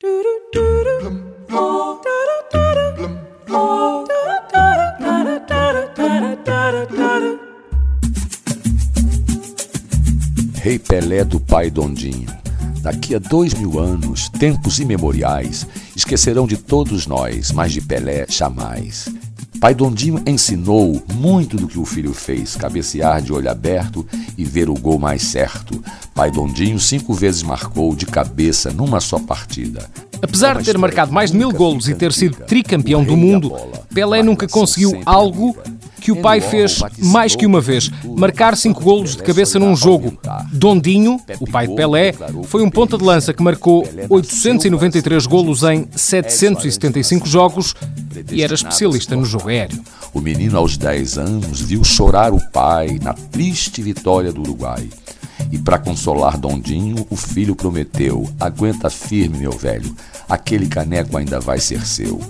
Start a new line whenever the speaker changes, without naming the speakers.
Rei Pelé do pai Dondinho. Daqui a dois mil anos, tempos imemoriais, esquecerão de todos nós, mas de Pelé jamais. Pai Dondinho ensinou muito do que o filho fez, cabecear de olho aberto e ver o gol mais certo. Pai Dondinho cinco vezes marcou de cabeça numa só partida.
Apesar de ter marcado mais de mil golos e ter sido tricampeão do mundo, Pelé nunca conseguiu algo que o pai fez mais que uma vez: marcar cinco golos de cabeça num jogo. Dondinho, o pai de Pelé, foi um ponta de lança que marcou 893 golos em 775 jogos e era especialista no jogo aéreo.
O menino, aos 10 anos, viu chorar o pai na triste vitória do Uruguai. E para consolar Dondinho, o filho prometeu: Aguenta firme, meu velho, aquele caneco ainda vai ser seu.